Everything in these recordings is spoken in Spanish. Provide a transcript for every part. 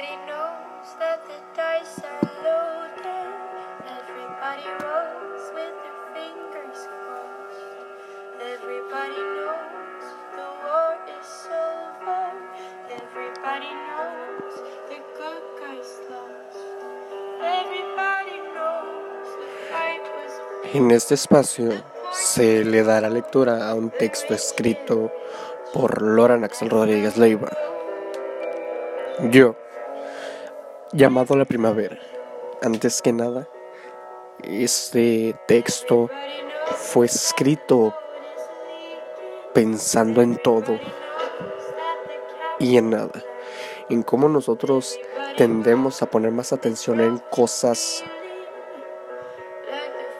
Everybody knows that the dice are loaded. Everybody rolls with their fingers crossed. Everybody knows the war is over. Everybody knows the good guys lost. Everybody knows the fight was. En este espacio se le dará lectura a un texto escrito por Loran Axel Rodríguez Leiva. Yo llamado La Primavera. Antes que nada, este texto fue escrito pensando en todo y en nada. En cómo nosotros tendemos a poner más atención en cosas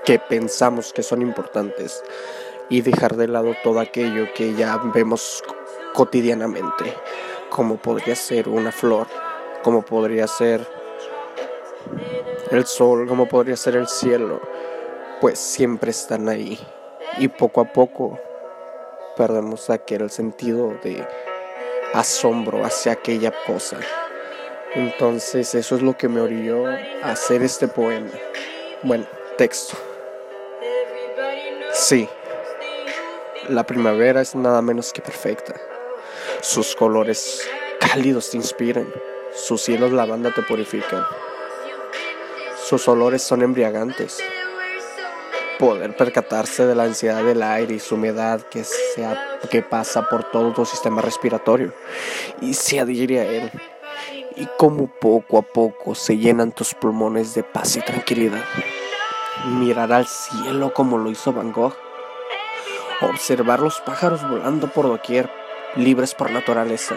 que pensamos que son importantes y dejar de lado todo aquello que ya vemos cotidianamente, como podría ser una flor, como podría ser el sol, como podría ser el cielo, pues siempre están ahí y poco a poco perdemos aquel sentido de asombro hacia aquella cosa. Entonces eso es lo que me orilló a hacer este poema. Bueno, texto. Sí, la primavera es nada menos que perfecta. Sus colores cálidos te inspiran, sus cielos lavanda te purifican. Sus olores son embriagantes. Poder percatarse de la ansiedad del aire y su humedad que, sea, que pasa por todo tu sistema respiratorio y se adhiere a él. Y como poco a poco se llenan tus pulmones de paz y tranquilidad. Mirar al cielo como lo hizo Van Gogh. Observar los pájaros volando por doquier, libres por naturaleza.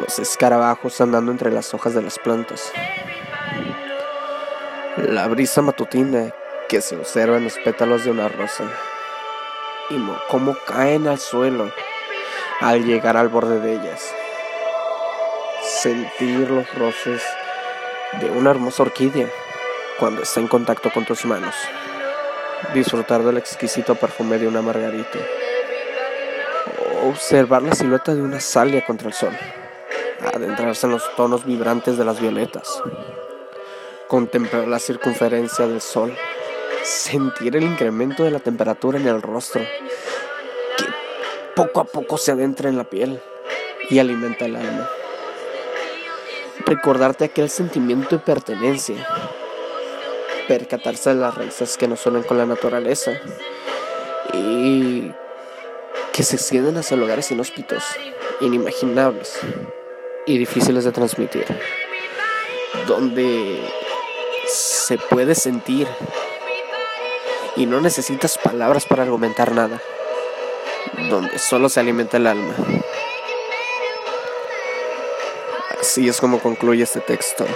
Los escarabajos andando entre las hojas de las plantas. La brisa matutina que se observa en los pétalos de una rosa. Y mo- cómo caen al suelo al llegar al borde de ellas. Sentir los roces de una hermosa orquídea cuando está en contacto con tus manos. Disfrutar del exquisito perfume de una margarita. Observar la silueta de una salia contra el sol. Adentrarse en los tonos vibrantes de las violetas. Contemplar la circunferencia del sol. Sentir el incremento de la temperatura en el rostro. Que poco a poco se adentra en la piel y alimenta el alma. Recordarte aquel sentimiento de pertenencia percatarse de las raíces que nos unen con la naturaleza y que se extienden hacia lugares inhóspitos, inimaginables y difíciles de transmitir, donde se puede sentir y no necesitas palabras para argumentar nada, donde solo se alimenta el alma. Así es como concluye este texto.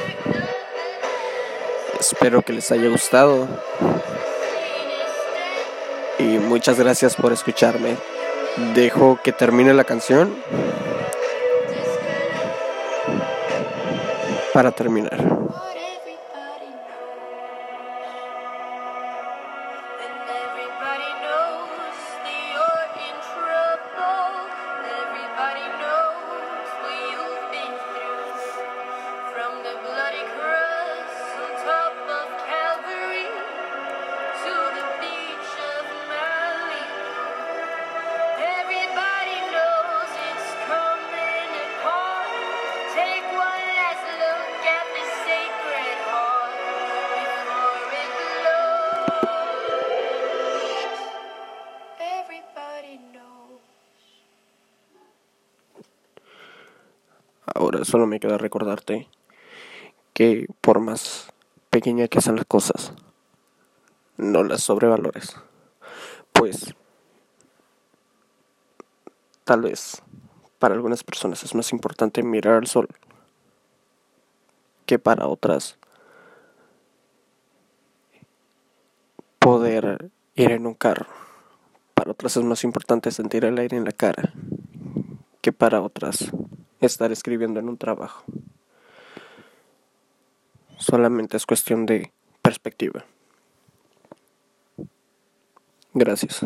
Espero que les haya gustado. Y muchas gracias por escucharme. Dejo que termine la canción para terminar. Ahora solo me queda recordarte que por más pequeña que sean las cosas, no las sobrevalores. Pues tal vez para algunas personas es más importante mirar al sol que para otras poder ir en un carro. Para otras es más importante sentir el aire en la cara que para otras estar escribiendo en un trabajo. Solamente es cuestión de perspectiva. Gracias.